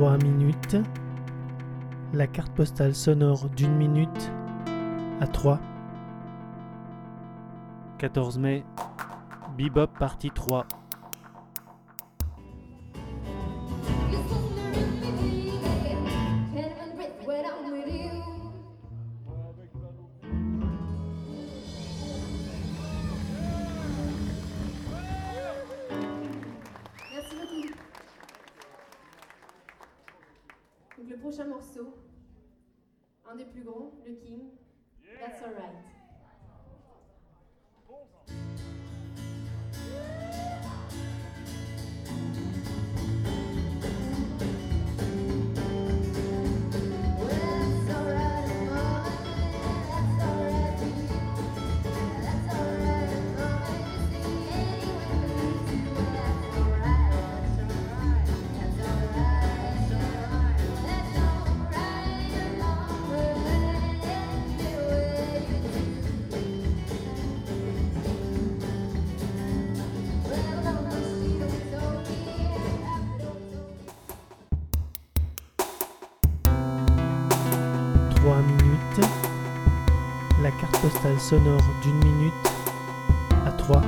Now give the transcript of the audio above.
3 minutes. La carte postale sonore d'une minute à 3. 14 mai. Bebop partie 3. Le prochain morceau, un des plus gros, le King, That's Alright. La carte postale sonore d'une minute à 3.